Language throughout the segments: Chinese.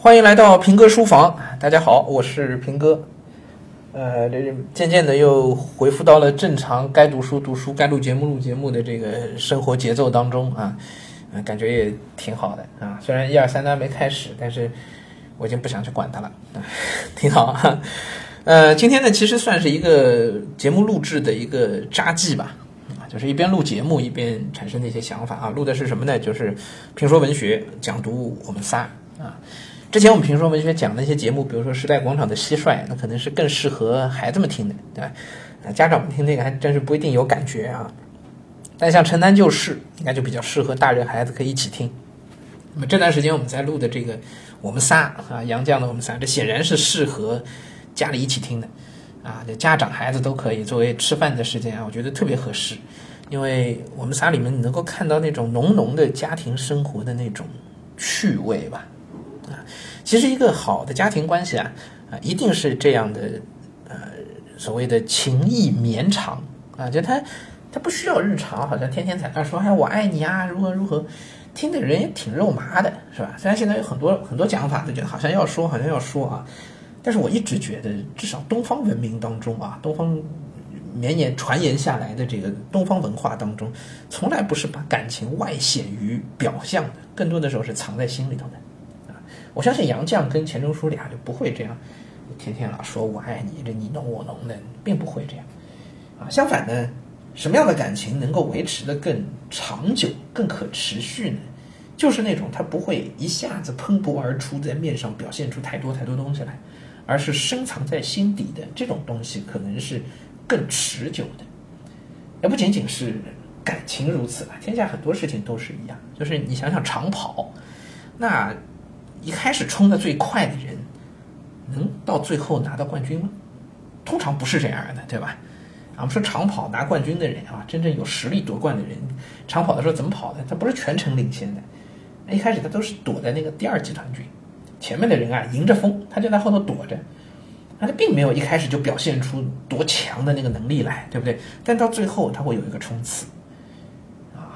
欢迎来到平哥书房，大家好，我是平哥。呃，渐渐的又恢复到了正常该读书读书、该录节目录节目的这个生活节奏当中啊，感觉也挺好的啊。虽然一二三都还没开始，但是我已经不想去管它了，挺好。呃，今天呢，其实算是一个节目录制的一个札记吧，啊，就是一边录节目一边产生的一些想法啊。录的是什么呢？就是评说文学讲读我们仨啊。之前我们评说文学讲的一些节目，比如说时代广场的蟋蟀，那可能是更适合孩子们听的，对吧？家长们听那个还真是不一定有感觉啊。但像城南旧事，应该就比较适合大人孩子可以一起听。那么这段时间我们在录的这个我们仨啊，杨绛的我们仨，这显然是适合。家里一起听的，啊，这家长孩子都可以作为吃饭的时间啊，我觉得特别合适，因为我们仨里面你能够看到那种浓浓的家庭生活的那种趣味吧，其实一个好的家庭关系啊，啊，一定是这样的，呃，所谓的情意绵长啊，就他他不需要日常，好像天天在那说哎我爱你啊，如何如何，听的人也挺肉麻的，是吧？虽然现在有很多很多讲法，就觉得好像要说，好像要说啊。但是我一直觉得，至少东方文明当中啊，东方绵延传言下来的这个东方文化当中，从来不是把感情外显于表象的，更多的时候是藏在心里头的。我相信杨绛跟钱钟书俩就不会这样，天天老说我爱你，这你侬我侬的，并不会这样。啊，相反呢，什么样的感情能够维持的更长久、更可持续呢？就是那种它不会一下子喷薄而出，在面上表现出太多太多东西来。而是深藏在心底的这种东西，可能是更持久的。也不仅仅是感情如此吧，天下很多事情都是一样。就是你想想长跑，那一开始冲的最快的人，能到最后拿到冠军吗？通常不是这样的，对吧？啊，我们说长跑拿冠军的人啊，真正有实力夺冠的人，长跑的时候怎么跑的？他不是全程领先的，一开始他都是躲在那个第二集团军。前面的人啊，迎着风，他就在后头躲着，他并没有一开始就表现出多强的那个能力来，对不对？但到最后他会有一个冲刺，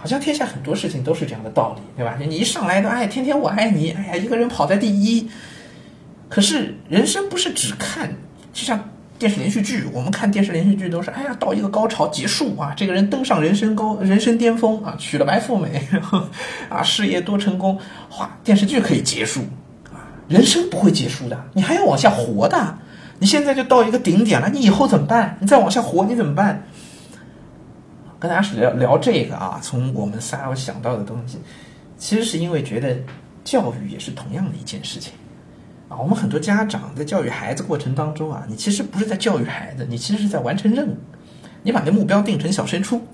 好像天下很多事情都是这样的道理，对吧？你一上来都哎，天天我爱你，哎呀，一个人跑在第一。可是人生不是只看，就像电视连续剧，我们看电视连续剧都是哎呀，到一个高潮结束啊，这个人登上人生高人生巅峰啊，娶了白富美，啊，事业多成功，哗，电视剧可以结束啊。人生不会结束的，你还要往下活的。你现在就到一个顶点了，你以后怎么办？你再往下活，你怎么办？跟大家聊聊这个啊，从我们仨我想到的东西，其实是因为觉得教育也是同样的一件事情啊。我们很多家长在教育孩子过程当中啊，你其实不是在教育孩子，你其实是在完成任务。你把那目标定成小升初，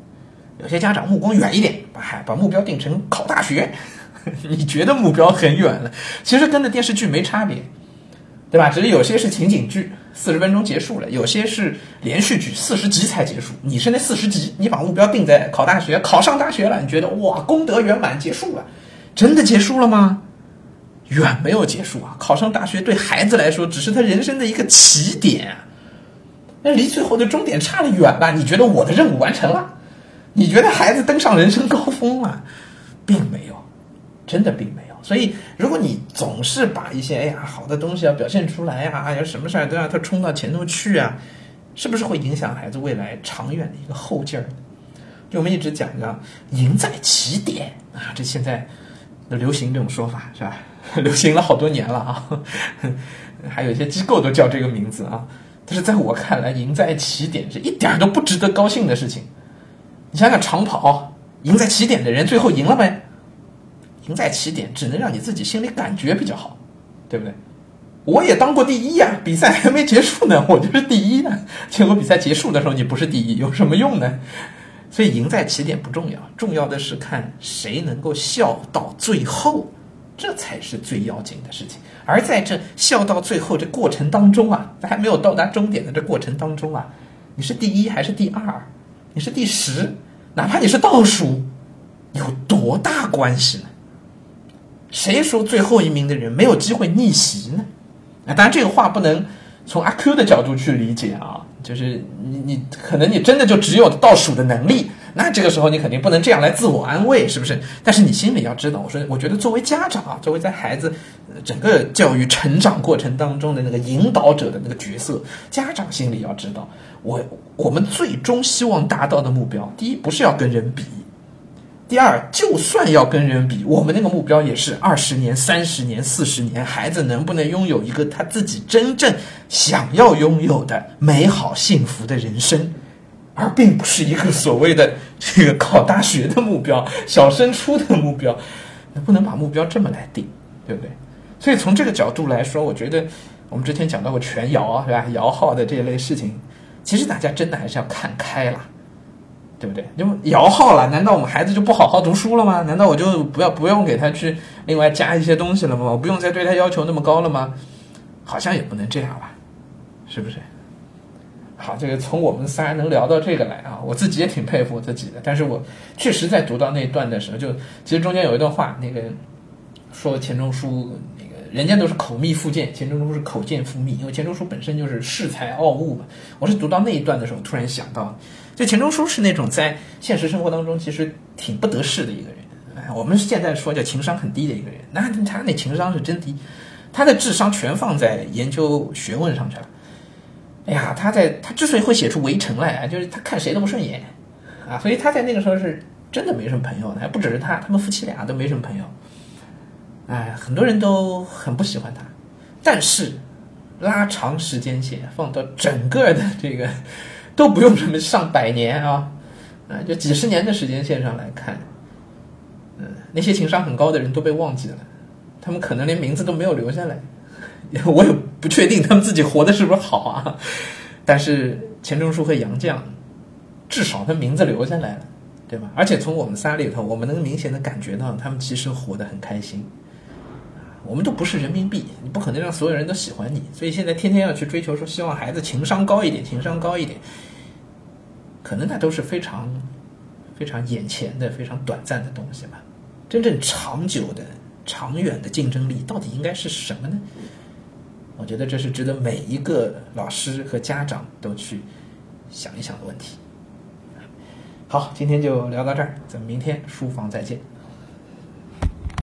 有些家长目光远一点，把孩把目标定成考大学。你觉得目标很远了，其实跟着电视剧没差别，对吧？只是有些是情景剧，四十分钟结束了；有些是连续剧，四十集才结束。你是那四十集，你把目标定在考大学，考上大学了，你觉得哇，功德圆满结束了，真的结束了吗？远没有结束啊！考上大学对孩子来说，只是他人生的一个起点，那离最后的终点差得远了。你觉得我的任务完成了？你觉得孩子登上人生高峰了？并没有。真的并没有，所以如果你总是把一些哎呀好的东西要表现出来呀，有什么事儿都让他冲到前头去啊，是不是会影响孩子未来长远的一个后劲儿？就我们一直讲的“赢在起点”啊，这现在流行这种说法是吧？流行了好多年了啊，还有一些机构都叫这个名字啊。但是在我看来，“赢在起点”是一点都不值得高兴的事情。你想想长跑，赢在起点的人最后赢了没？赢在起点，只能让你自己心里感觉比较好，对不对？我也当过第一呀，比赛还没结束呢，我就是第一呢。结果比赛结束的时候你不是第一，有什么用呢？所以赢在起点不重要，重要的是看谁能够笑到最后，这才是最要紧的事情。而在这笑到最后这过程当中啊，还没有到达终点的这过程当中啊，你是第一还是第二？你是第十？哪怕你是倒数，有多大关系呢？谁说最后一名的人没有机会逆袭呢？啊，当然这个话不能从阿 Q 的角度去理解啊，就是你你可能你真的就只有倒数的能力，那这个时候你肯定不能这样来自我安慰，是不是？但是你心里要知道，我说，我觉得作为家长啊，作为在孩子整个教育成长过程当中的那个引导者的那个角色，家长心里要知道，我我们最终希望达到的目标，第一不是要跟人比。第二，就算要跟人比，我们那个目标也是二十年、三十年、四十年，孩子能不能拥有一个他自己真正想要拥有的美好幸福的人生，而并不是一个所谓的 这个考大学的目标、小升初的目标，那不能把目标这么来定，对不对？所以从这个角度来说，我觉得我们之前讲到过全摇啊，是吧？摇号的这一类事情，其实大家真的还是要看开了。对不对？就摇号了，难道我们孩子就不好好读书了吗？难道我就不要不用给他去另外加一些东西了吗？我不用再对他要求那么高了吗？好像也不能这样吧，是不是？好，这个从我们仨能聊到这个来啊，我自己也挺佩服我自己的。但是我确实在读到那段的时候，就其实中间有一段话，那个说钱钟书人家都是口蜜腹剑，钱钟书是口剑腹蜜，因为钱钟书本身就是恃才傲物嘛。我是读到那一段的时候，突然想到。就钱钟书是那种在现实生活当中其实挺不得势的一个人，哎，我们现在说叫情商很低的一个人，那他那情商是真低，他的智商全放在研究学问上去了。哎呀，他在他之所以会写出《围城》来，就是他看谁都不顺眼啊，所以他在那个时候是真的没什么朋友的，还不只是他，他们夫妻俩都没什么朋友，哎，很多人都很不喜欢他。但是拉长时间线，放到整个的这个。都不用什么上百年啊，啊，就几十年的时间线上来看，嗯，那些情商很高的人都被忘记了，他们可能连名字都没有留下来，我也不确定他们自己活的是不是好啊。但是钱钟书和杨绛，至少他名字留下来了，对吧？而且从我们仨里头，我们能明显的感觉到他们其实活得很开心。我们都不是人民币，你不可能让所有人都喜欢你，所以现在天天要去追求说，希望孩子情商高一点，情商高一点。可能那都是非常、非常眼前的、非常短暂的东西吧。真正长久的、长远的竞争力到底应该是什么呢？我觉得这是值得每一个老师和家长都去想一想的问题。好，今天就聊到这儿，咱们明天书房再见。